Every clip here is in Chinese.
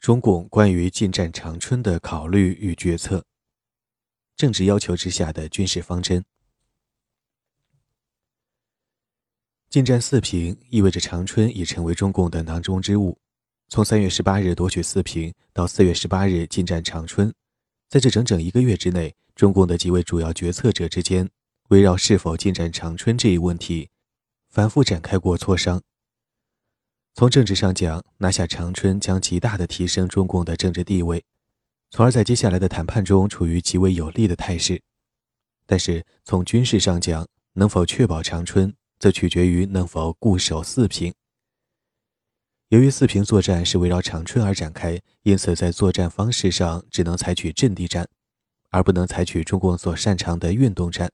中共关于进占长春的考虑与决策。政治要求之下的军事方针。进占四平意味着长春已成为中共的囊中之物。从三月十八日夺取四平到四月十八日进占长春，在这整整一个月之内，中共的几位主要决策者之间围绕是否进占长春这一问题，反复展开过磋商。从政治上讲，拿下长春将极大的提升中共的政治地位，从而在接下来的谈判中处于极为有利的态势。但是从军事上讲，能否确保长春，则取决于能否固守四平。由于四平作战是围绕长春而展开，因此在作战方式上只能采取阵地战，而不能采取中共所擅长的运动战。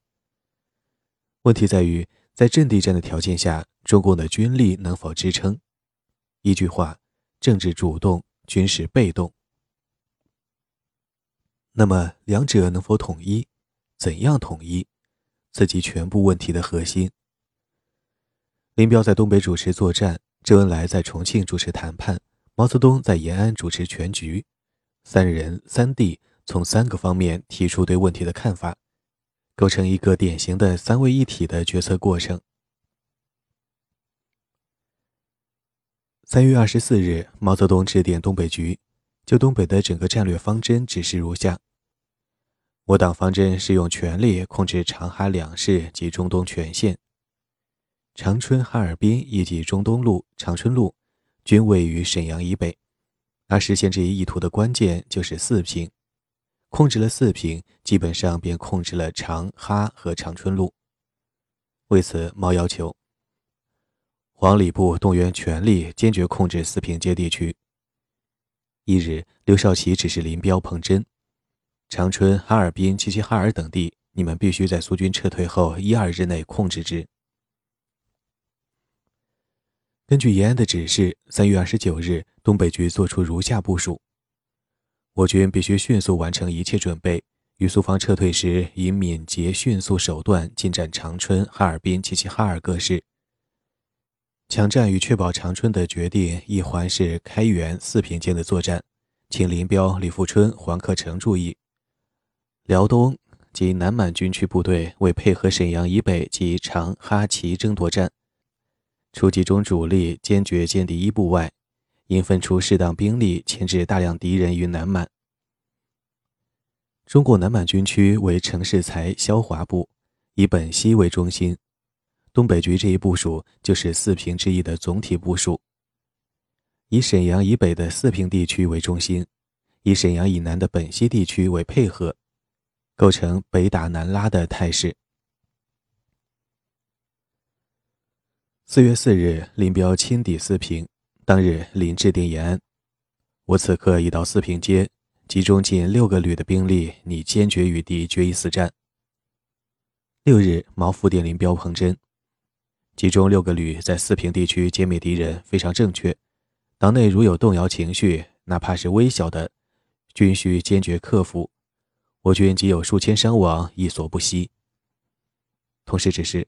问题在于，在阵地战的条件下，中共的军力能否支撑？一句话，政治主动，军事被动。那么，两者能否统一？怎样统一？此即全部问题的核心。林彪在东北主持作战。周恩来在重庆主持谈判，毛泽东在延安主持全局，三人三地从三个方面提出对问题的看法，构成一个典型的三位一体的决策过程。三月二十四日，毛泽东致电东北局，就东北的整个战略方针指示如下：我党方针是用全力控制长哈两市及中东全线。长春、哈尔滨以及中东路、长春路均位于沈阳以北，而实现这一意图的关键就是四平。控制了四平，基本上便控制了长哈和长春路。为此，毛要求黄礼部动员全力，坚决控制四平街地区。一日，刘少奇指示林彪、彭真：长春、哈尔滨、齐齐哈尔等地，你们必须在苏军撤退后一二日内控制之。根据延安的指示，三月二十九日，东北局作出如下部署：我军必须迅速完成一切准备，于苏方撤退时以敏捷迅速手段进占长春、哈尔滨、齐齐哈尔各市。抢占与确保长春的决定一环是开原、四平间的作战，请林彪、李富春、黄克诚注意。辽东及南满军区部队为配合沈阳以北及长哈齐争夺战。除集中主力坚决歼敌一部外，应分出适当兵力牵制大量敌人于南满。中国南满军区为程世才、萧华部，以本溪为中心。东北局这一部署就是四平之役的总体部署，以沈阳以北的四平地区为中心，以沈阳以南的本溪地区为配合，构成北打南拉的态势。四月四日，林彪亲抵四平。当日，林致电延安：“我此刻已到四平街，集中近六个旅的兵力，拟坚决与敌决一死战。”六日，毛复电林彪、彭真：“集中六个旅在四平地区歼灭敌人，非常正确。党内如有动摇情绪，哪怕是微小的，均需坚决克服。我军即有数千伤亡，亦所不惜。”同时指示。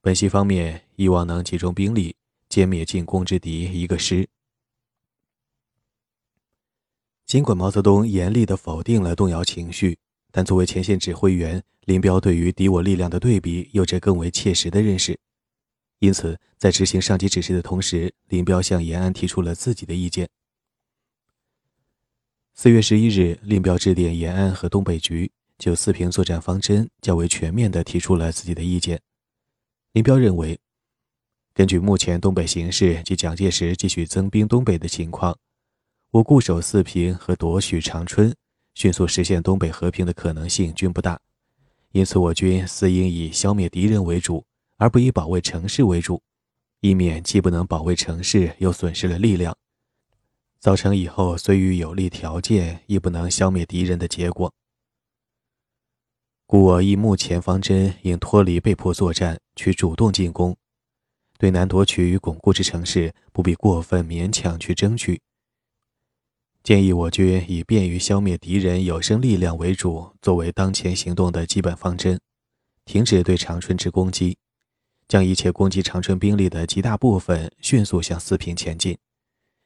本溪方面希望能集中兵力歼灭进攻之敌一个师。尽管毛泽东严厉地否定了动摇情绪，但作为前线指挥员，林彪对于敌我力量的对比有着更为切实的认识。因此，在执行上级指示的同时，林彪向延安提出了自己的意见。四月十一日，林彪致电延安和东北局，就四平作战方针较为全面地提出了自己的意见。林彪认为，根据目前东北形势及蒋介石继续增兵东北的情况，我固守四平和夺取长春，迅速实现东北和平的可能性均不大。因此，我军似应以消灭敌人为主，而不以保卫城市为主，以免既不能保卫城市，又损失了力量，造成以后虽遇有利条件，亦不能消灭敌人的结果。故我以目前方针，应脱离被迫作战，去主动进攻。对难夺取与巩固之城市，不必过分勉强去争取。建议我军以便于消灭敌人有生力量为主，作为当前行动的基本方针。停止对长春之攻击，将一切攻击长春兵力的极大部分迅速向四平前进，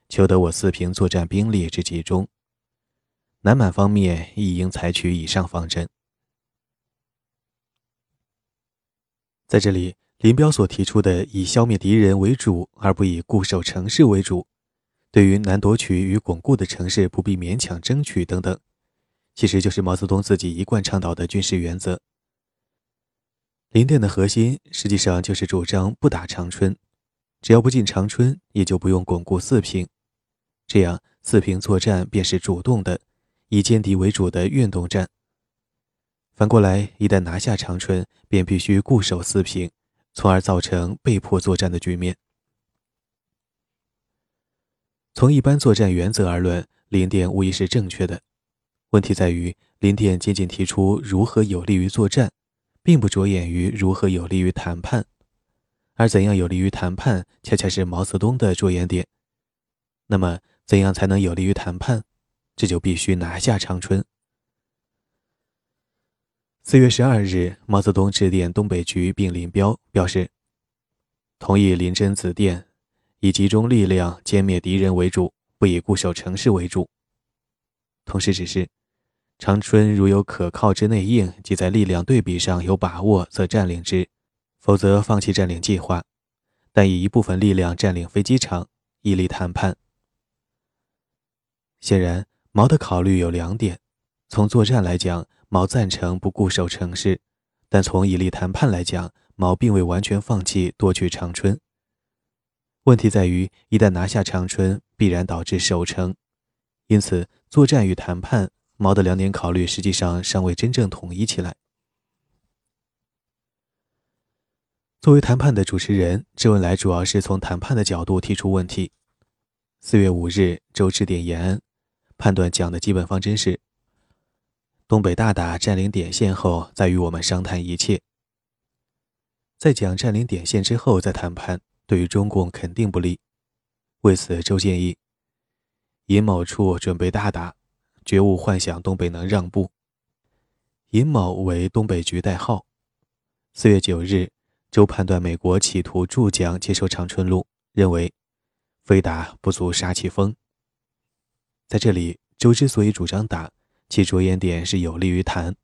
求得我四平作战兵力之集中。南满方面亦应采取以上方针。在这里，林彪所提出的以消灭敌人为主，而不以固守城市为主，对于难夺取与巩固的城市不必勉强争取等等，其实就是毛泽东自己一贯倡导的军事原则。林电的核心实际上就是主张不打长春，只要不进长春，也就不用巩固四平，这样四平作战便是主动的。以歼敌为主的运动战。反过来，一旦拿下长春，便必须固守四平，从而造成被迫作战的局面。从一般作战原则而论，林电无疑是正确的。问题在于，林电仅仅提出如何有利于作战，并不着眼于如何有利于谈判，而怎样有利于谈判，恰恰是毛泽东的着眼点。那么，怎样才能有利于谈判？这就必须拿下长春。四月十二日，毛泽东致电东北局并林彪，表示同意林真子电，以集中力量歼灭敌人为主，不以固守城市为主。同时指示，长春如有可靠之内应，即在力量对比上有把握，则占领之；否则放弃占领计划，但以一部分力量占领飞机场，以利谈判。显然。毛的考虑有两点：从作战来讲，毛赞成不固守城市；但从以利谈判来讲，毛并未完全放弃夺取长春。问题在于，一旦拿下长春，必然导致守城，因此作战与谈判，毛的两点考虑实际上尚未真正统一起来。作为谈判的主持人，周恩来主要是从谈判的角度提出问题。四月五日，周致电延安。判断蒋的基本方针是：东北大打占领点线后，再与我们商谈一切。在讲占领点线之后再谈判，对于中共肯定不利。为此，周建议：尹某处准备大打，绝无幻想东北能让步。尹某为东北局代号。四月九日，周判断美国企图助蒋接收长春路，认为非打不足杀其风。在这里，周之所以主张打，其着眼点是有利于谈。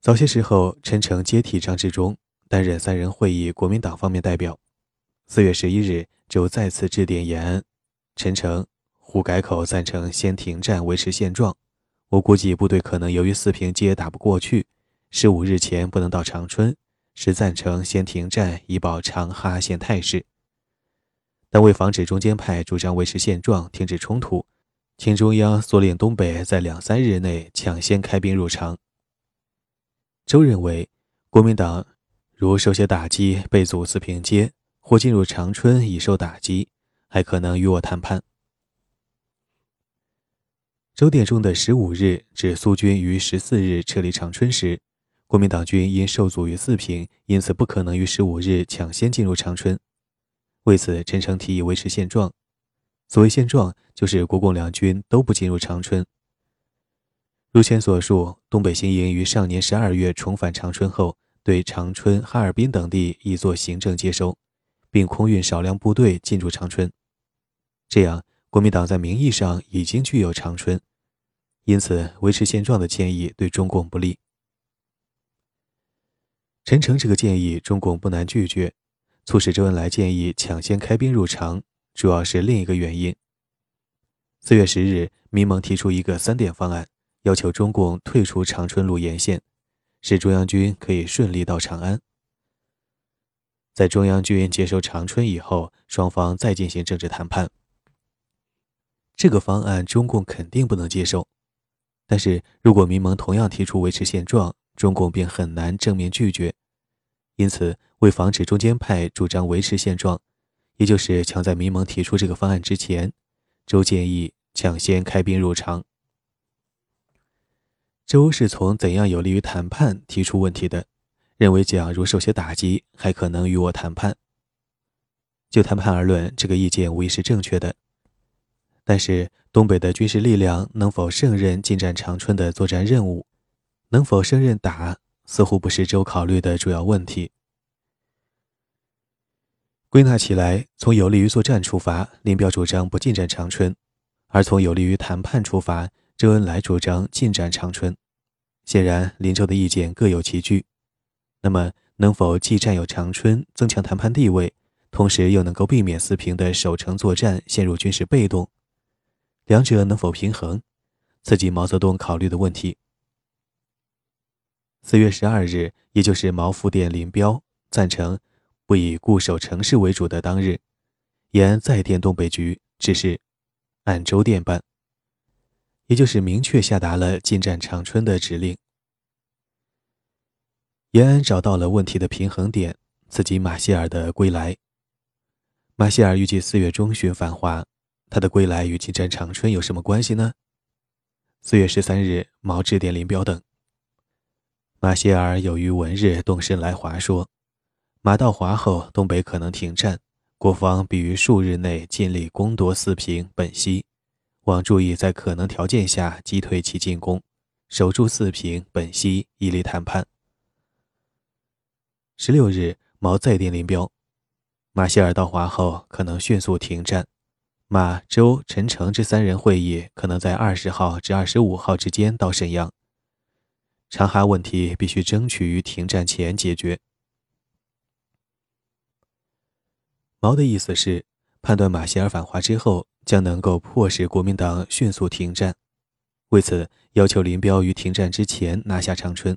早些时候，陈诚接替张治中，担任三人会议国民党方面代表。四月十一日，周再次致电延安，陈诚、胡改口赞成先停战，维持现状。我估计部队可能由于四平街打不过去，十五日前不能到长春，是赞成先停战，以保长哈县态势。但为防止中间派主张维持现状、停止冲突，请中央缩令东北在两三日内抢先开兵入长。周认为，国民党如受些打击被阻四平街，或进入长春已受打击，还可能与我谈判。周电中的十五日指苏军于十四日撤离长春时，国民党军因受阻于四平，因此不可能于十五日抢先进入长春。为此，陈诚提议维持现状。所谓现状，就是国共两军都不进入长春。如前所述，东北新营于上年十二月重返长春后，对长春、哈尔滨等地已做行政接收，并空运少量部队进驻长春。这样，国民党在名义上已经具有长春，因此维持现状的建议对中共不利。陈诚这个建议，中共不难拒绝。促使周恩来建议抢先开兵入长，主要是另一个原因。四月十日，民盟提出一个三点方案，要求中共退出长春路沿线，使中央军可以顺利到长安。在中央军接收长春以后，双方再进行政治谈判。这个方案中共肯定不能接受，但是如果民盟同样提出维持现状，中共便很难正面拒绝。因此，为防止中间派主张维持现状，也就是抢在民盟提出这个方案之前，周建议抢先开兵入场。周是从怎样有利于谈判提出问题的，认为蒋如受些打击，还可能与我谈判。就谈判而论，这个意见无疑是正确的。但是，东北的军事力量能否胜任进占长春的作战任务，能否胜任打？似乎不是周考虑的主要问题。归纳起来，从有利于作战出发，林彪主张不进占长春；而从有利于谈判出发，周恩来主张进占长春。显然，林周的意见各有其据。那么，能否既占有长春，增强谈判地位，同时又能够避免四平的守城作战陷入军事被动？两者能否平衡？刺激毛泽东考虑的问题。四月十二日，也就是毛复电林彪赞成不以固守城市为主的当日，延安再电东北局，指示按周电办。也就是明确下达了进占长春的指令。延安找到了问题的平衡点，刺激马歇尔的归来。马歇尔预计四月中旬返华，他的归来与进占长春有什么关系呢？四月十三日，毛致电林彪等。马歇尔有于文日动身来华，说：“马到华后，东北可能停战，国防必于数日内尽力攻夺四平、本溪。”望注意在可能条件下击退其进攻，守住四平、本溪，以利谈判。十六日，毛再电林彪，马歇尔到华后可能迅速停战，马、周、陈诚这三人会议可能在二十号至二十五号之间到沈阳。长哈问题必须争取于停战前解决。毛的意思是判断马歇尔返华之后。将能够迫使国民党迅速停战，为此要求林彪于停战之前拿下长春。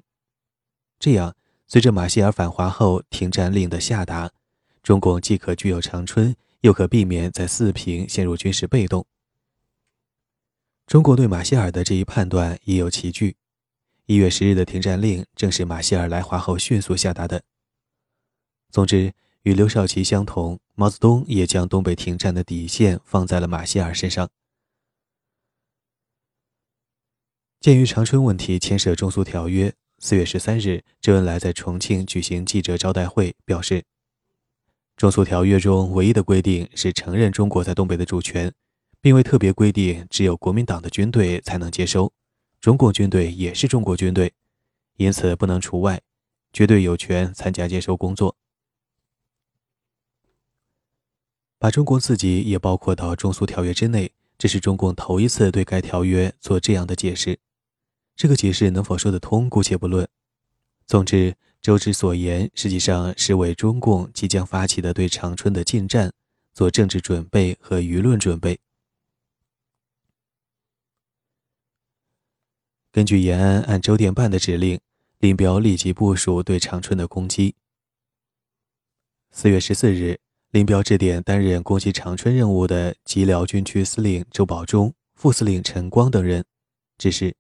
这样，随着马歇尔返华后停战令的下达，中共既可具有长春，又可避免在四平陷入军事被动。中国对马歇尔的这一判断也有其据。一月十日的停战令正是马歇尔来华后迅速下达的。总之。与刘少奇相同，毛泽东也将东北停战的底线放在了马歇尔身上。鉴于长春问题牵涉中苏条约，四月十三日，周恩来在重庆举行记者招待会，表示：中苏条约中唯一的规定是承认中国在东北的主权，并未特别规定只有国民党的军队才能接收，中共军队也是中国军队，因此不能除外，绝对有权参加接收工作。把中国自己也包括到中苏条约之内，这是中共头一次对该条约做这样的解释。这个解释能否说得通，姑且不论。总之，周之所言实际上是为中共即将发起的对长春的进战做政治准备和舆论准备。根据延安按周电办的指令，林彪立即部署对长春的攻击。四月十四日。林彪致电担任攻击长春任务的吉辽军区司令周保中、副司令陈光等人，指示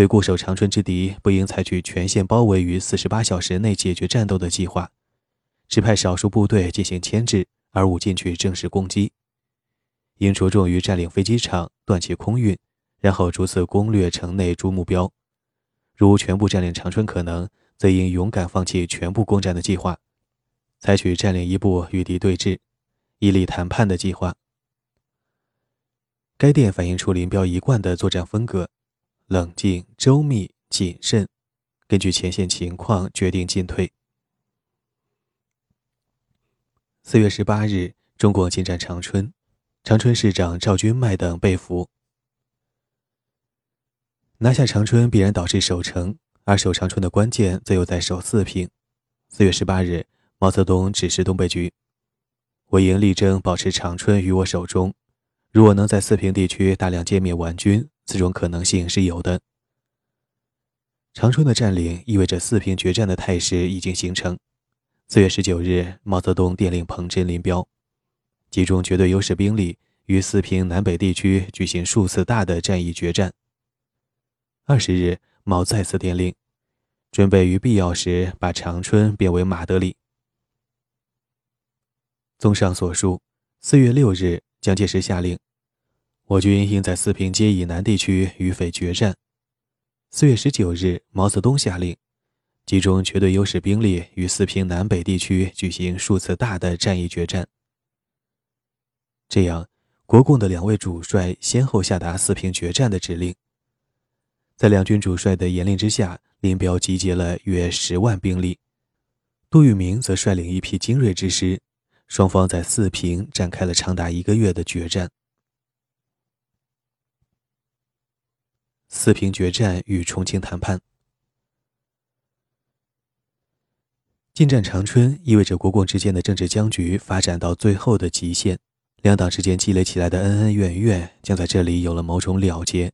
对固守长春之敌不应采取全线包围于四十八小时内解决战斗的计划，只派少数部队进行牵制，而勿进去正式攻击。应着重于占领飞机场，断其空运，然后逐次攻略城内诸目标。如全部占领长春可能，则应勇敢放弃全部攻占的计划。采取占领一部与敌对峙、以利谈判的计划。该电反映出林彪一贯的作战风格：冷静、周密、谨慎，根据前线情况决定进退。四月十八日，中共进占长春，长春市长赵君迈等被俘。拿下长春必然导致守城，而守长春的关键则又在守四平。四月十八日。毛泽东指示东北局：“我应力争保持长春于我手中。如果能在四平地区大量歼灭顽军，此种可能性是有的。长春的占领意味着四平决战的态势已经形成。”四月十九日，毛泽东电令彭真、林彪，集中绝对优势兵力于四平南北地区举行数次大的战役决战。二十日，毛再次电令，准备于必要时把长春变为马德里。综上所述，四月六日，蒋介石下令，我军应在四平街以南地区与匪决战。四月十九日，毛泽东下令，集中绝对优势兵力于四平南北地区举行数次大的战役决战。这样，国共的两位主帅先后下达四平决战的指令。在两军主帅的严令之下，林彪集结了约十万兵力，杜聿明则率领一批精锐之师。双方在四平展开了长达一个月的决战。四平决战与重庆谈判，进占长春意味着国共之间的政治僵局发展到最后的极限，两党之间积累起来的恩恩怨怨将在这里有了某种了结。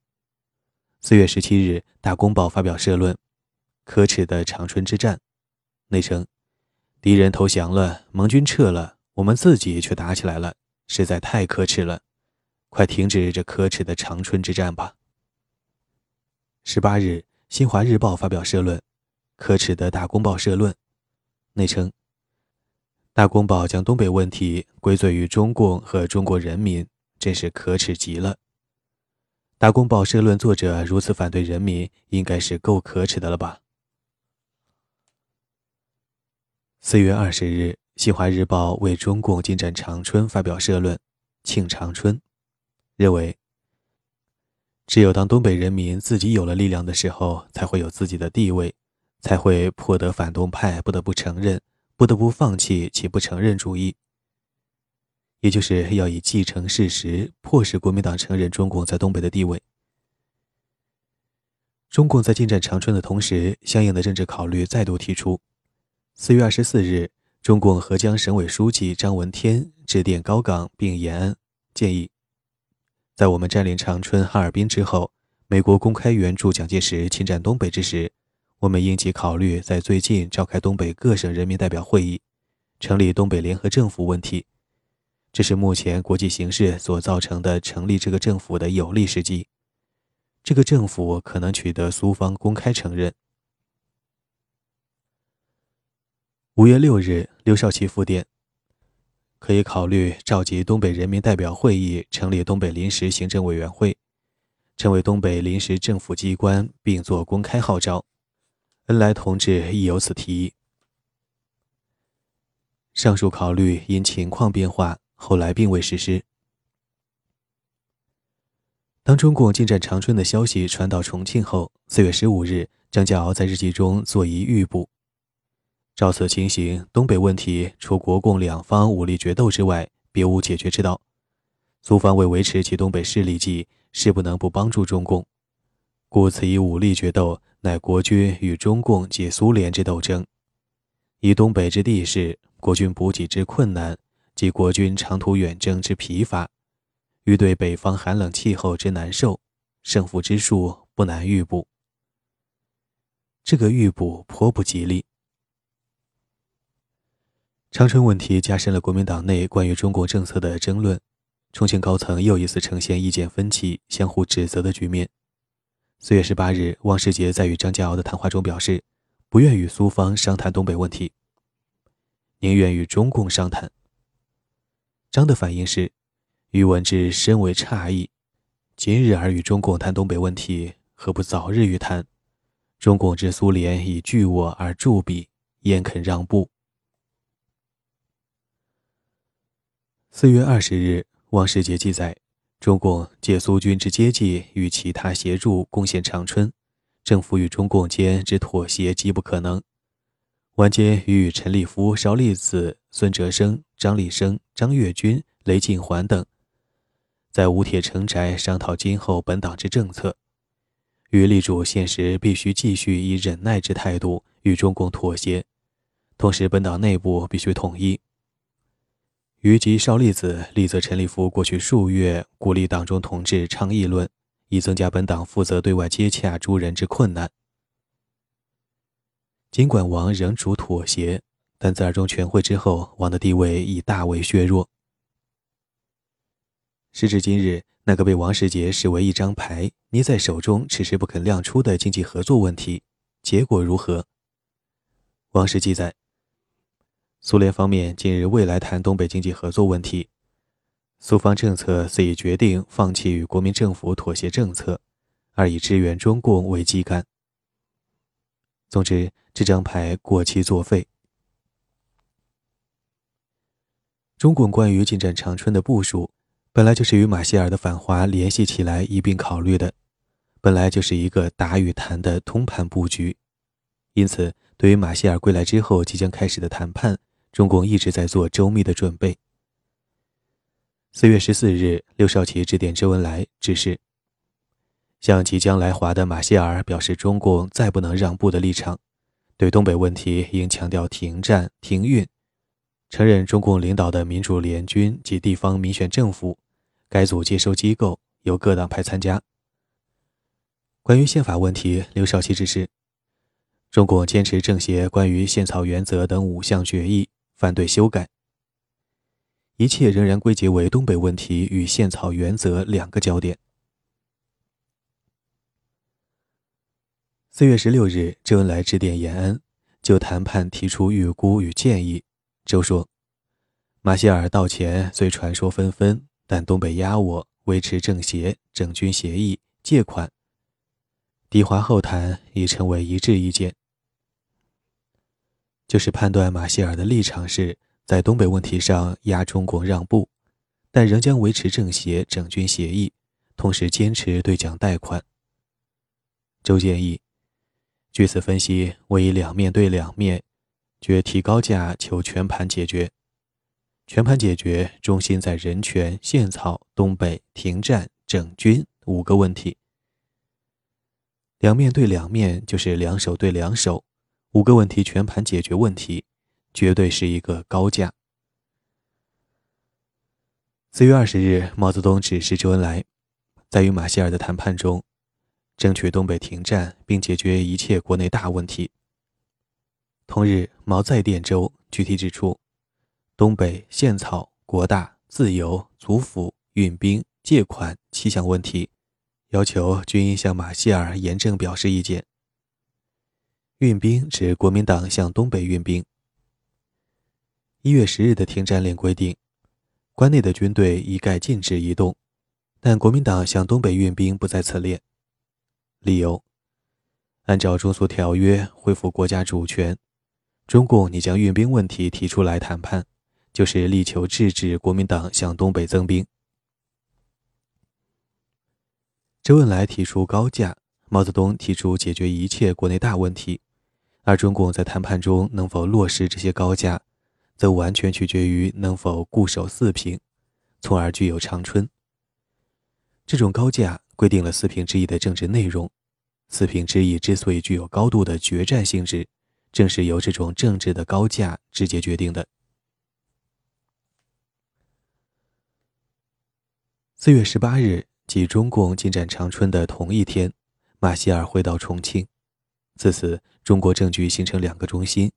四月十七日，《大公报》发表社论：“可耻的长春之战。”内称：“敌人投降了，盟军撤了，我们自己却打起来了，实在太可耻了！快停止这可耻的长春之战吧。”十八日，《新华日报》发表社论：“可耻的大公报社论。”内称：“大公报将东北问题归罪于中共和中国人民，真是可耻极了。”大公报社论作者如此反对人民，应该是够可耻的了吧？四月二十日，《新华日报》为中共进占长春发表社论：“庆长春”，认为。只有当东北人民自己有了力量的时候，才会有自己的地位，才会迫得反动派不得不承认，不得不放弃其不承认主义。也就是要以继承事实，迫使国民党承认中共在东北的地位。中共在进占长春的同时，相应的政治考虑再度提出。四月二十四日，中共合江省委书记张闻天致电高岗并延安，建议。在我们占领长春、哈尔滨之后，美国公开援助蒋介石侵占东北之时，我们应急考虑在最近召开东北各省人民代表会议，成立东北联合政府问题。这是目前国际形势所造成的成立这个政府的有利时机。这个政府可能取得苏方公开承认。五月六日，刘少奇复电。可以考虑召集东北人民代表会议，成立东北临时行政委员会，成为东北临时政府机关，并做公开号召。恩来同志亦有此提议。上述考虑因情况变化，后来并未实施。当中共进占长春的消息传到重庆后，四月十五日，张家敖在日记中作一预卜。照此情形，东北问题除国共两方武力决斗之外，别无解决之道。苏方为维持其东北势力计，势不能不帮助中共，故此以武力决斗，乃国军与中共及苏联之斗争。以东北之地势，国军补给之困难，及国军长途远征之疲乏，欲对北方寒冷气候之难受，胜负之数不难预卜。这个预卜颇不吉利。长春问题加深了国民党内关于中国政策的争论，重庆高层又一次呈现意见分歧、相互指责的局面。四月十八日，汪世杰在与张家敖的谈话中表示，不愿与苏方商谈东北问题，宁愿与中共商谈。张的反应是：“余闻之深为诧异，今日而与中共谈东北问题，何不早日与谈？中共之苏联以拒我而助彼，焉肯让步？”四月二十日，汪世杰记载，中共借苏军之接济与其他协助攻陷长春，政府与中共间之妥协极不可能。晚间与陈立夫、邵力子、孙哲生、张立生、张跃军、雷进环等，在吴铁城宅商讨今后本党之政策，与力主现实必须继续以忍耐之态度与中共妥协，同时本党内部必须统一。于及邵力子力责陈立夫过去数月鼓励党中同志倡议论，以增加本党负责对外接洽诸人之困难。尽管王仍主妥协，但在二中全会之后，王的地位已大为削弱。时至今日，那个被王世杰视为一张牌捏在手中、迟迟不肯亮出的经济合作问题，结果如何？王氏记载。苏联方面近日未来谈东北经济合作问题，苏方政策虽已决定放弃与国民政府妥协政策，而以支援中共为基干。总之，这张牌过期作废。中共关于进占长春的部署，本来就是与马歇尔的反华联系起来一并考虑的，本来就是一个打与谈的通盘布局。因此，对于马歇尔归来之后即将开始的谈判，中共一直在做周密的准备。四月十四日，刘少奇致电周恩来，指示向即将来华的马歇尔表示，中共再不能让步的立场，对东北问题应强调停战、停运，承认中共领导的民主联军及地方民选政府，该组接收机构由各党派参加。关于宪法问题，刘少奇指示，中共坚持政协关于宪草原则等五项决议，反对修改。一切仍然归结为东北问题与宪草原则两个焦点。四月十六日，周恩来致电延安，就谈判提出预估与建议。周说：“马歇尔到前虽传说纷纷，但东北压我，维持政协、整军协议、借款。抵华后谈已成为一致意见，就是判断马歇尔的立场是。”在东北问题上压中国让步，但仍将维持政协整军协议，同时坚持对蒋贷款。周建议，据此分析，我以两面对两面，决提高价求全盘解决。全盘解决中心在人权、宪草、东北、停战、整军五个问题。两面对两面就是两手对两手，五个问题全盘解决问题。绝对是一个高价。四月二十日，毛泽东指示周恩来，在与马歇尔的谈判中，争取东北停战，并解决一切国内大问题。同日，毛再电周，具体指出，东北宪草、国大、自由、族府、运兵、借款七项问题，要求均应向马歇尔严正表示意见。运兵指国民党向东北运兵。一月十日的停战令规定，关内的军队一概禁止移动，但国民党向东北运兵不在此列。理由：按照中苏条约恢复国家主权，中共你将运兵问题提出来谈判，就是力求制止国民党向东北增兵。周恩来提出高价，毛泽东提出解决一切国内大问题，而中共在谈判中能否落实这些高价？则完全取决于能否固守四平，从而具有长春。这种高价规定了四平之役的政治内容。四平之役之所以具有高度的决战性质，正是由这种政治的高价直接决定的。四月十八日，即中共进占长春的同一天，马歇尔回到重庆。自此，中国政局形成两个中心。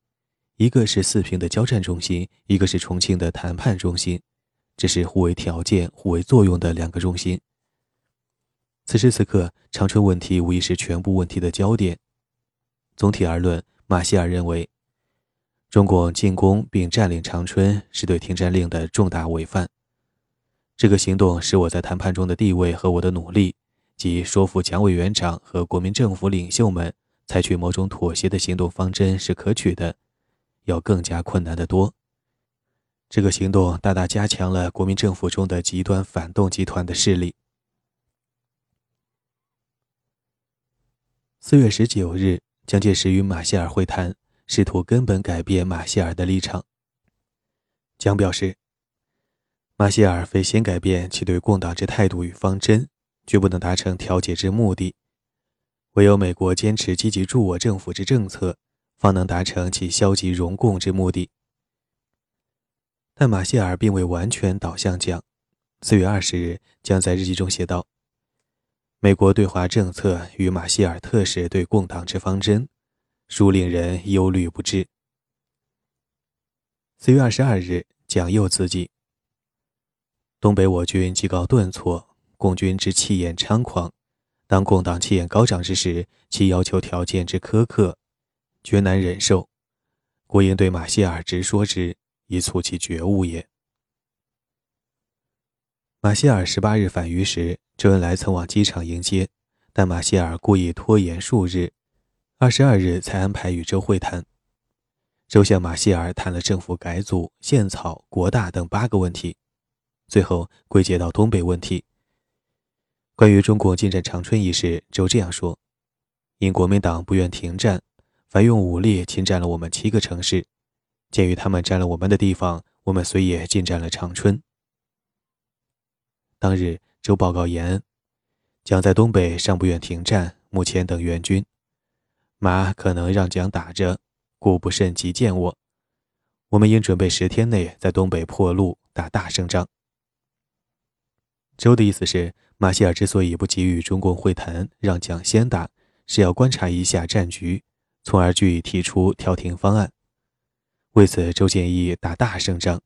一个是四平的交战中心，一个是重庆的谈判中心，这是互为条件、互为作用的两个中心。此时此刻，长春问题无疑是全部问题的焦点。总体而论，马歇尔认为，中共进攻并占领长春是对停战令的重大违反。这个行动使我在谈判中的地位和我的努力，即说服蒋委员长和国民政府领袖们采取某种妥协的行动方针是可取的。要更加困难得多。这个行动大大加强了国民政府中的极端反动集团的势力。四月十九日，蒋介石与马歇尔会谈，试图根本改变马歇尔的立场。蒋表示，马歇尔非先改变其对共党之态度与方针，绝不能达成调解之目的。唯有美国坚持积极助我政府之政策。方能达成其消极容共之目的，但马歇尔并未完全倒向蒋。四月二十日，将在日记中写道：“美国对华政策与马歇尔特使对共党之方针，殊令人忧虑不至。”四月二十二日，蒋又自记：“东北我军既告顿挫，共军之气焰猖狂，当共党气焰高涨之时，其要求条件之苛刻。”绝难忍受，故应对马歇尔直说之，以促其觉悟也。马歇尔十八日返渝时，周恩来曾往机场迎接，但马歇尔故意拖延数日，二十二日才安排与周会谈。周向马歇尔谈了政府改组、宪草、国大等八个问题，最后归结到东北问题。关于中国进占长春一事，周这样说：因国民党不愿停战。凡用武力侵占了我们七个城市，鉴于他们占了我们的地方，我们遂也进占了长春。当日，周报告延恩，蒋在东北尚不愿停战，目前等援军，马可能让蒋打着，故不甚急见我。我们应准备十天内在东北破路，打大胜仗。周的意思是，马歇尔之所以不急于中共会谈，让蒋先打，是要观察一下战局，从而据以提出调停方案。为此，周建议打大胜仗。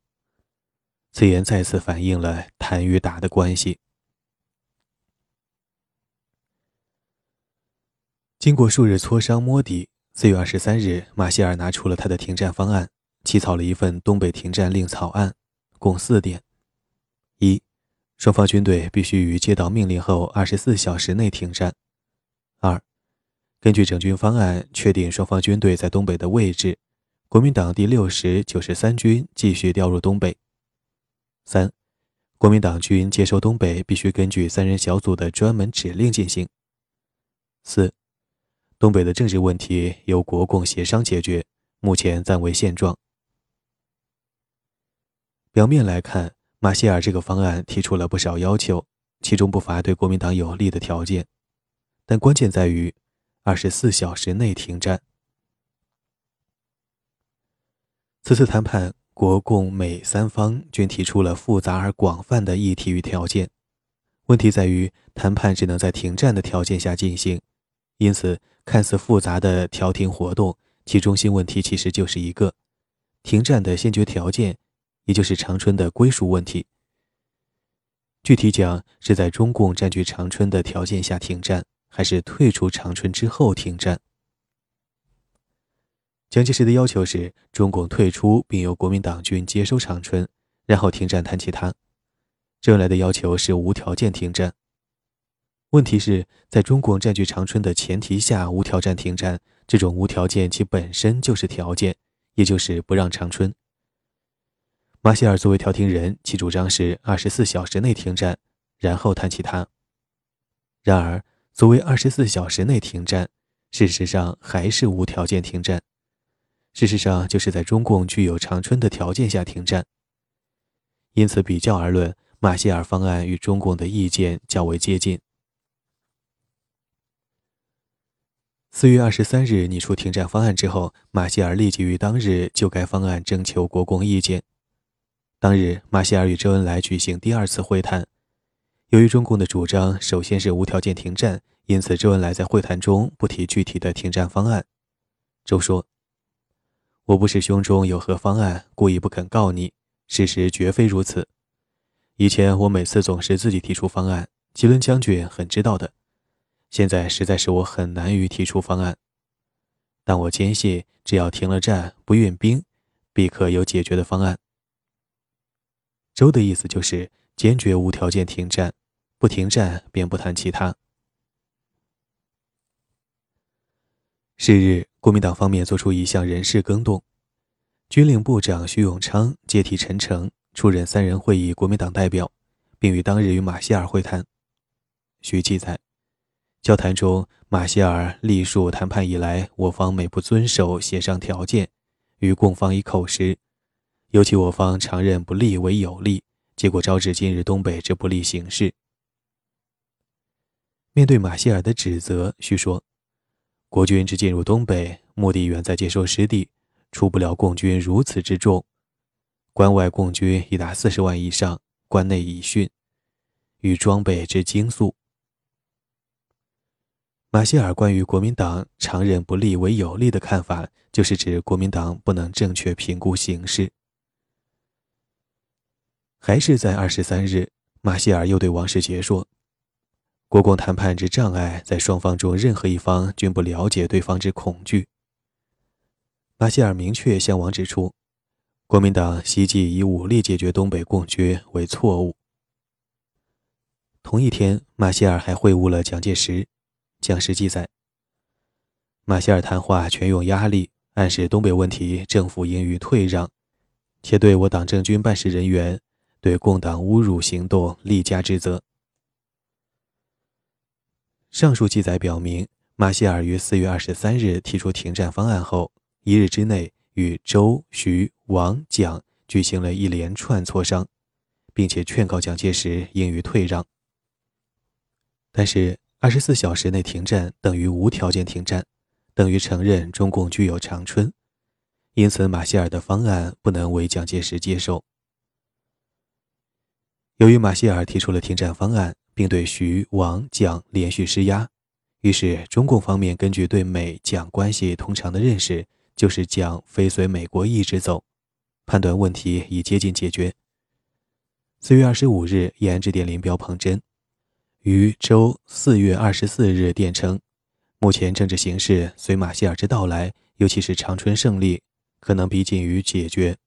此言再次反映了谈与打的关系。经过数日磋商摸底，四月二十三日，马歇尔拿出了他的停战方案，起草了一份东北停战令草案，共四点：一、双方军队必须于接到命令后二十四小时内停战；二、根据整军方案确定双方军队在东北的位置，国民党第六十九十三军继续调入东北。三，国民党军接收东北必须根据三人小组的专门指令进行。四，东北的政治问题由国共协商解决，目前暂为现状。表面来看，马歇尔这个方案提出了不少要求，其中不乏对国民党有利的条件，但关键在于二十四小时内停战。此次谈判。国共美三方均提出了复杂而广泛的议题与条件，问题在于谈判只能在停战的条件下进行，因此看似复杂的调停活动，其中心问题其实就是一个停战的先决条件，也就是长春的归属问题。具体讲，是在中共占据长春的条件下停战，还是退出长春之后停战？蒋介石的要求是，中共退出，并由国民党军接收长春，然后停战谈其他。周恩来的要求是无条件停战。问题是在中共占据长春的前提下无条件停战，这种无条件其本身就是条件，也就是不让长春。马歇尔作为调停人，其主张是二十四小时内停战，然后谈其他。然而，所谓二十四小时内停战，事实上还是无条件停战。事实上，就是在中共具有长春的条件下停战。因此，比较而论，马歇尔方案与中共的意见较为接近。四月二十三日拟出停战方案之后，马歇尔立即于当日就该方案征求国共意见。当日，马歇尔与周恩来举行第二次会谈。由于中共的主张首先是无条件停战，因此周恩来在会谈中不提具体的停战方案。周说。我不是胸中有何方案，故意不肯告你。事实绝非如此。以前我每次总是自己提出方案，吉伦将军很知道的。现在实在是我很难于提出方案，但我坚信，只要停了战，不运兵，必可有解决的方案。周的意思就是坚决无条件停战，不停战便不谈其他。是日。国民党方面做出一项人事更动，军令部长徐永昌接替陈诚出任三人会议国民党代表，并于当日与马歇尔会谈。徐记载，交谈中，马歇尔历述谈判以来我方每不遵守协商条件，与共方以口实，尤其我方常认不利为有利，结果招致今日东北之不利形势。面对马歇尔的指责，徐说。国军之进入东北，目的远在接收失地，出不了共军如此之众。关外共军已达四十万以上，关内已训，与装备之精素。马歇尔关于国民党常认不利为有利的看法，就是指国民党不能正确评估形势。还是在二十三日，马歇尔又对王世杰说。国共谈判之障碍，在双方中任何一方均不了解对方之恐惧。马歇尔明确向王指出，国民党希冀以武力解决东北共军为错误。同一天，马歇尔还会晤了蒋介石。蒋氏记载，马歇尔谈话全用压力，暗示东北问题政府应予退让，且对我党政军办事人员对共党侮辱行动力加指责。上述记载表明，马歇尔于四月二十三日提出停战方案后，一日之内与周、徐、王、蒋举行了一连串磋商，并且劝告蒋介石应予退让。但是，二十四小时内停战等于无条件停战，等于承认中共具有长春，因此马歇尔的方案不能为蒋介石接受。由于马歇尔提出了停战方案，并对徐、王、蒋连续施压，于是中共方面根据对美蒋关系通常的认识，就是蒋非随美国意志走，判断问题已接近解决。四月二十五日，延安致电林彪、彭真，于周四月二十四日电称，目前政治形势随马歇尔之到来，尤其是长春胜利，可能逼近于解决。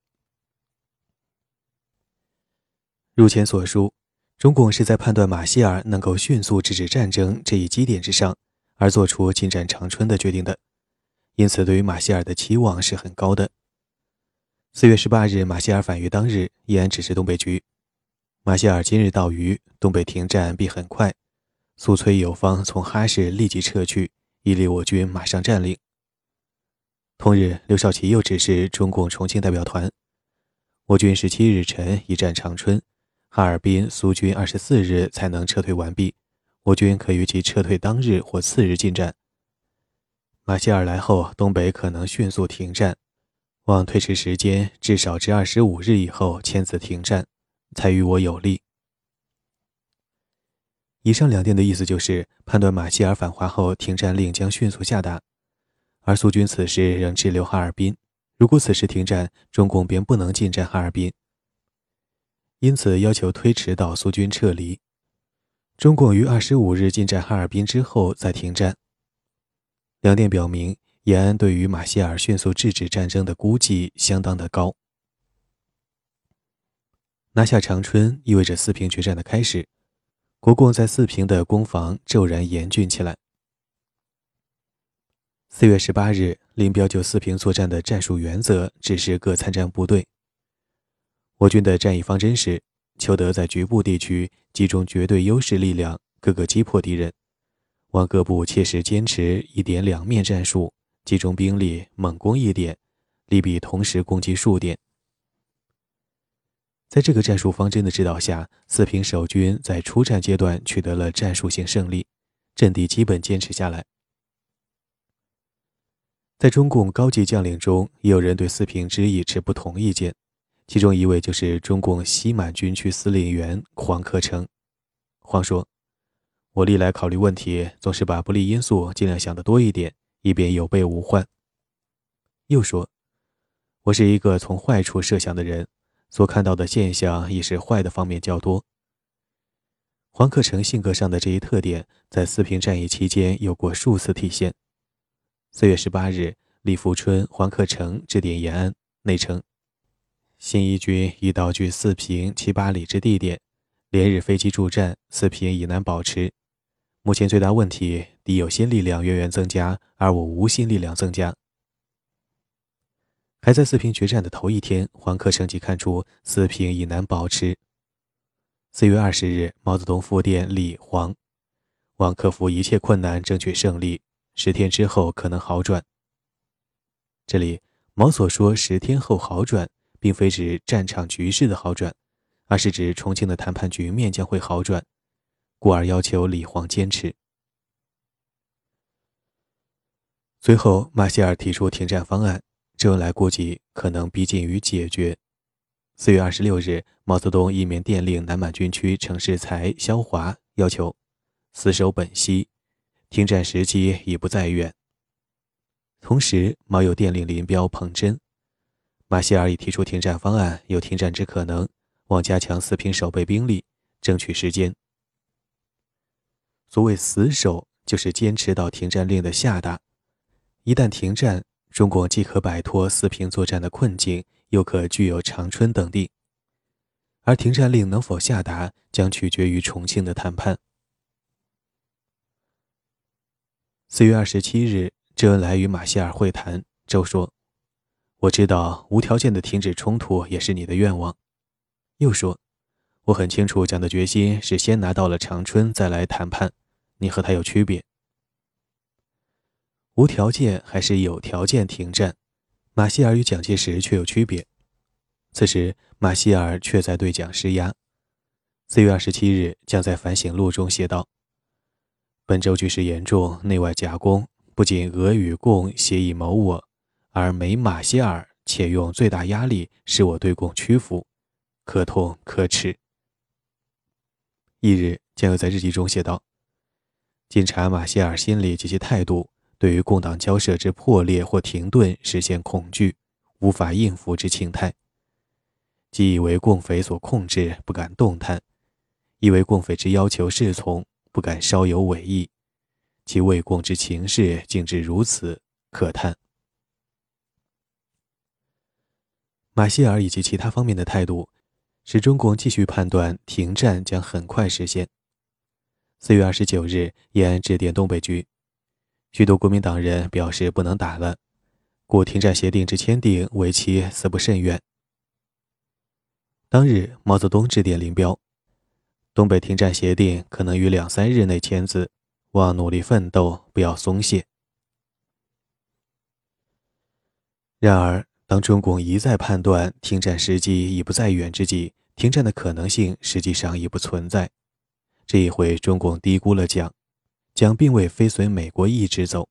如前所述，中共是在判断马歇尔能够迅速制止战争这一基点之上，而做出进占长春的决定的，因此对于马歇尔的期望是很高的。四月十八日，马歇尔返渝当日，依然指示东北局：马歇尔今日到渝，东北停战必很快，速催友方从哈市立即撤去，以利我军马上占领。同日，刘少奇又指示中共重庆代表团：我军十七日晨已占长春。哈尔滨苏军二十四日才能撤退完毕，我军可于其撤退当日或次日进战。马歇尔来后，东北可能迅速停战，望推迟时间至少至二十五日以后签字停战，才与我有利。以上两电的意思就是判断马歇尔返华后停战令将迅速下达，而苏军此时仍滞留哈尔滨，如果此时停战，中共便不能进占哈尔滨。因此，要求推迟到苏军撤离。中共于二十五日进占哈尔滨之后再停战。两点表明，延安对于马歇尔迅速制止战争的估计相当的高。拿下长春意味着四平决战的开始，国共在四平的攻防骤然严峻起来。四月十八日，林彪就四平作战的战术原则指示各参战部队。我军的战役方针是：求得在局部地区集中绝对优势力量，各个击破敌人；望各部切实坚持一点两面战术，集中兵力猛攻一点，利弊同时攻击数点。在这个战术方针的指导下，四平守军在出战阶段取得了战术性胜利，阵地基本坚持下来。在中共高级将领中，也有人对四平之役持不同意见。其中一位就是中共西满军区司令员黄克诚。黄说：“我历来考虑问题，总是把不利因素尽量想得多一点，以便有备无患。”又说：“我是一个从坏处设想的人，所看到的现象亦是坏的方面较多。”黄克诚性格上的这一特点，在四平战役期间有过数次体现。四月十八日，李富春、黄克诚致电延安，内称。新一军已到距四平七八里之地点，连日飞机助战，四平已难保持。目前最大问题，敌有新力量源源增加，而我无新力量增加。还在四平决战的头一天，黄克诚即看出四平已难保持。四月二十日，毛泽东复电李黄，望克服一切困难，争取胜利。十天之后可能好转。这里毛所说十天后好转。并非指战场局势的好转，而是指重庆的谈判局面将会好转，故而要求李黄坚持。随后，马歇尔提出停战方案，周恩来估计可能逼近于解决。四月二十六日，毛泽东一面电令南满军区程世才、萧华，要求死守本溪，停战时机已不再远。同时，毛又电令林彪、彭真。马歇尔已提出停战方案，有停战之可能，望加强四平守备兵力，争取时间。所谓死守，就是坚持到停战令的下达。一旦停战，中共既可摆脱四平作战的困境，又可具有长春等地。而停战令能否下达，将取决于重庆的谈判。四月二十七日，周恩来与马歇尔会谈，周说。我知道无条件的停止冲突也是你的愿望。又说，我很清楚蒋的决心是先拿到了长春再来谈判，你和他有区别。无条件还是有条件停战，马歇尔与蒋介石却有区别。此时，马歇尔却在对蒋施压。四月二十七日，蒋在反省录中写道：“本周局势严重，内外夹攻，不仅俄与共协议谋我，而美马歇尔且用最大压力使我对共屈服，可痛可耻。”翌日，将又在日记中写道：“检查马歇尔心理及其态度。”对于共党交涉之破裂或停顿，实现恐惧、无法应付之情态，即以为共匪所控制，不敢动弹；以为共匪之要求侍从，不敢稍有违意。其为共之情势竟至如此，可叹。马歇尔以及其他方面的态度，使中共继续判断停战将很快实现。四月二十九日，延安致电东北局。许多国民党人表示不能打了，故停战协定之签订为期似不甚远。当日，毛泽东致电林彪，东北停战协定可能于两三日内签字，望努力奋斗，不要松懈。然而，当中共一再判断停战时机已不再远之际，停战的可能性实际上已不存在。这一回，中共低估了蒋。蒋并未非随美国意志走。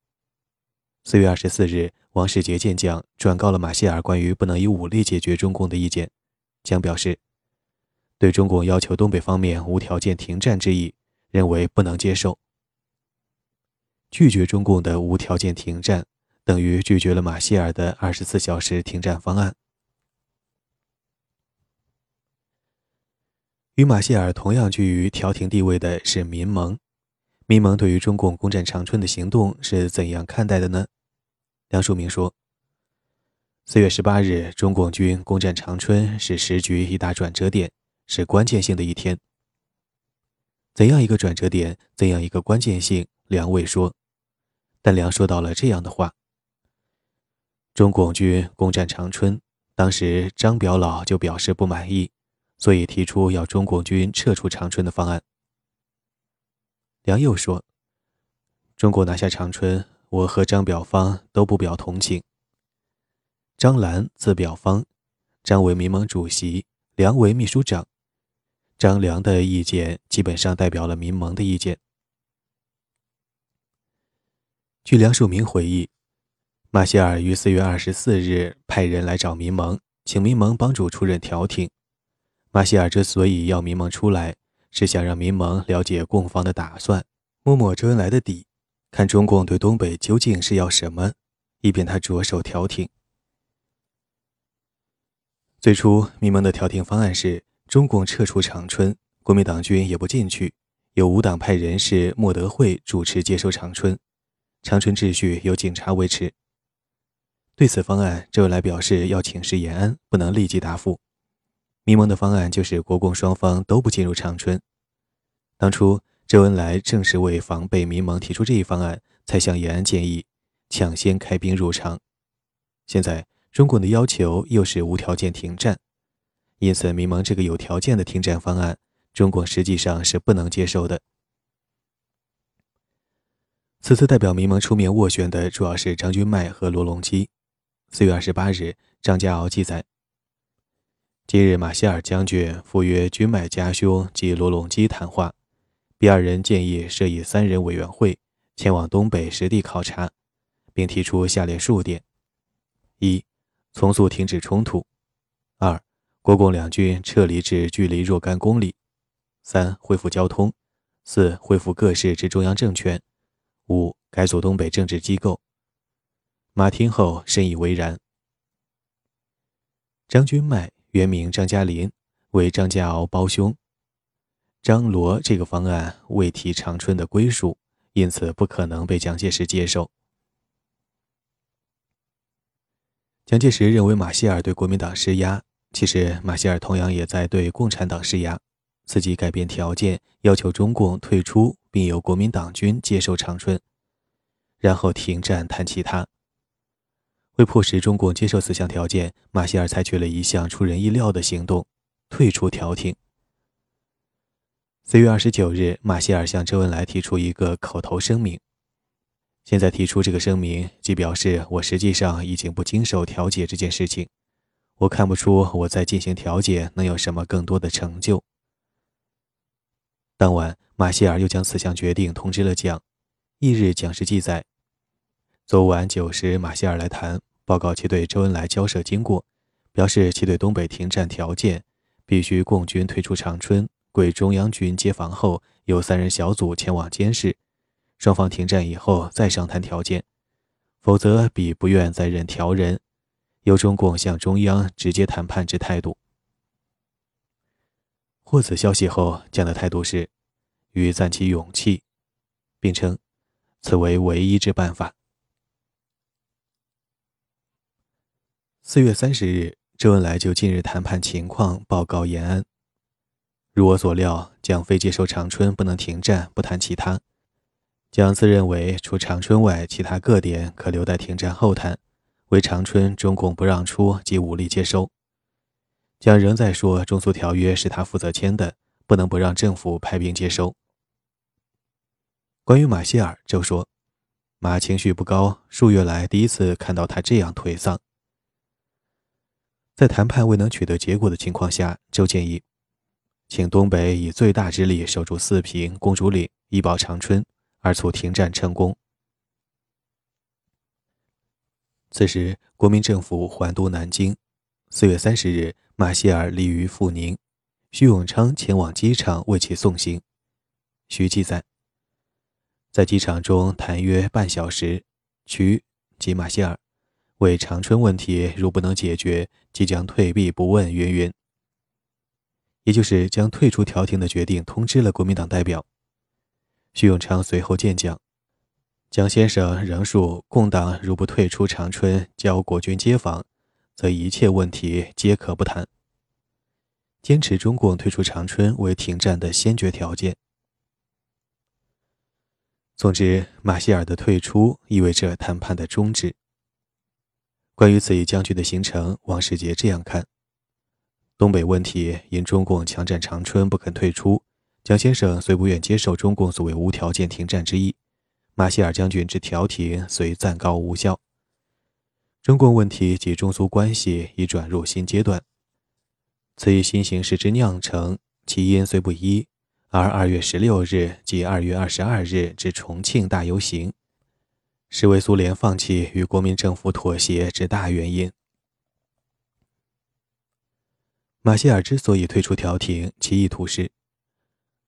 四月二十四日，王世杰见蒋，转告了马歇尔关于不能以武力解决中共的意见。蒋表示，对中共要求东北方面无条件停战之意，认为不能接受。拒绝中共的无条件停战，等于拒绝了马歇尔的二十四小时停战方案。与马歇尔同样居于调停地位的是民盟。民盟对于中共攻占长春的行动是怎样看待的呢？梁漱溟说：“四月十八日，中共军攻占长春是时局一大转折点，是关键性的一天。怎样一个转折点，怎样一个关键性？”梁未说，但梁说到了这样的话：“中共军攻占长春，当时张表老就表示不满意，所以提出要中共军撤出长春的方案。”梁又说：“中国拿下长春，我和张表方都不表同情。张澜字表方，张为民盟主席，梁为秘书长。张良的意见基本上代表了民盟的意见。”据梁漱溟回忆，马歇尔于四月二十四日派人来找民盟，请民盟帮助出任调停。马歇尔之所以要民盟出来。是想让民盟了解共方的打算，摸摸周恩来的底，看中共对东北究竟是要什么，以便他着手调停。最初，民盟的调停方案是中共撤出长春，国民党军也不进去，由无党派人士莫德惠主持接收长春，长春秩序由警察维持。对此方案，周恩来表示要请示延安，不能立即答复。民盟的方案就是国共双方都不进入长春。当初周恩来正是为防备民盟提出这一方案，才向延安建议抢先开兵入长。现在中共的要求又是无条件停战，因此民盟这个有条件的停战方案，中共实际上是不能接受的。此次代表民盟出面斡旋的主要是张君迈和罗隆基。四月二十八日，张家敖记载。今日，马歇尔将军赴约军麦家兄及罗隆基谈话，比二人建议设以三人委员会前往东北实地考察，并提出下列数点：一、从速停止冲突；二、国共两军撤离至距离若干公里；三、恢复交通；四、恢复各市之中央政权；五、改组东北政治机构。马听后深以为然。张君迈。原名张嘉林，为张家敖胞兄。张罗这个方案未提长春的归属，因此不可能被蒋介石接受。蒋介石认为马歇尔对国民党施压，其实马歇尔同样也在对共产党施压，自己改变条件，要求中共退出，并由国民党军接受长春，然后停战谈其他。为迫使中共接受此项条件，马歇尔采取了一项出人意料的行动：退出调停。四月二十九日，马歇尔向周恩来提出一个口头声明，现在提出这个声明，即表示我实际上已经不经手调解这件事情。我看不出我在进行调解能有什么更多的成就。当晚，马歇尔又将此项决定通知了蒋。翌日，蒋氏记载：昨晚九时，马歇尔来谈，报告其对周恩来交涉经过，表示其对东北停战条件，必须共军退出长春，归中央军接防后，由三人小组前往监视。双方停战以后再商谈条件，否则彼不愿再任调人，由中共向中央直接谈判之态度。获此消息后，蒋的态度是，欲赞其勇气，并称此为唯一之办法。四月三十日，周恩来就近日谈判情况报告延安。如我所料，蒋非接受长春不能停战，不谈其他。蒋自认为，除长春外，其他各点可留待停战后谈。为长春，中共不让出即武力接收。蒋仍在说，中苏条约是他负责签的，不能不让政府派兵接收。关于马歇尔，周说，马情绪不高，数月来第一次看到他这样颓丧。在谈判未能取得结果的情况下，周建议，请东北以最大之力守住四平、公主岭，以保长春。而促停战成功。此时，国民政府还都南京。四月三十日，马歇尔离于阜宁，徐永昌前往机场为其送行。徐记载，在机场中谈约半小时，徐及马歇尔为长春问题如不能解决，即将退避不问。云云，也就是将退出调停的决定通知了国民党代表。徐永昌随后见蒋，蒋先生仍述：共党如不退出长春，交国军接防，则一切问题皆可不谈。坚持中共退出长春为停战的先决条件。总之，马歇尔的退出意味着谈判的终止。关于此一将军的行程，王世杰这样看：东北问题因中共强占长春不肯退出。蒋先生虽不愿接受中共所谓无条件停战之意，马歇尔将军之调停虽暂告无效。中共问题及中苏关系已转入新阶段，此一新形势之酿成，其因虽不一，而二月十六日及二月二十二日之重庆大游行，是为苏联放弃与国民政府妥协之大原因。马歇尔之所以退出调停，其意图是。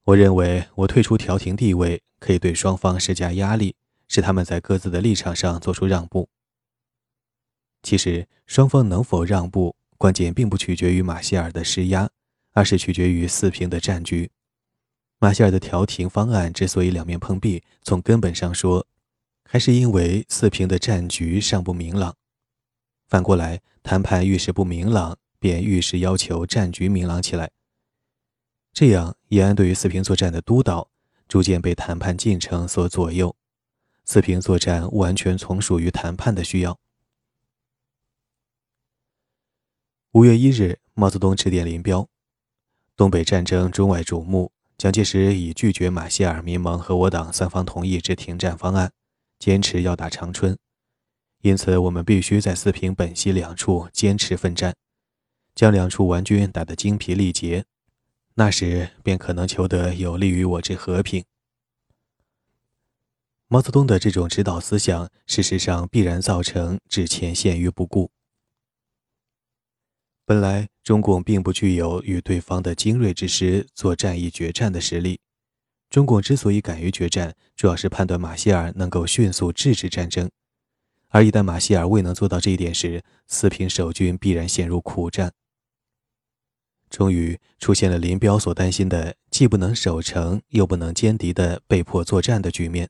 我认为，我退出调停地位，可以对双方施加压力，使他们在各自的立场上做出让步。其实，双方能否让步，关键并不取决于马歇尔的施压，而是取决于四平的战局。马歇尔的调停方案之所以两面碰壁，从根本上说，还是因为四平的战局尚不明朗。反过来，谈判遇事不明朗，便遇事要求战局明朗起来。这样，延安对于四平作战的督导逐渐被谈判进程所左右，四平作战完全从属于谈判的需要。五月一日，毛泽东致电林彪：“东北战争中外瞩目，蒋介石已拒绝马歇尔、民盟和我党三方同意之停战方案，坚持要打长春，因此我们必须在四平、本溪两处坚持奋战，将两处顽军打得精疲力竭。”那时便可能求得有利于我之和平。毛泽东的这种指导思想，事实上必然造成置前线于不顾。本来中共并不具有与对方的精锐之师作战役决战的实力。中共之所以敢于决战，主要是判断马歇尔能够迅速制止战争。而一旦马歇尔未能做到这一点时，四平守军必然陷入苦战。终于出现了林彪所担心的既不能守城又不能歼敌的被迫作战的局面。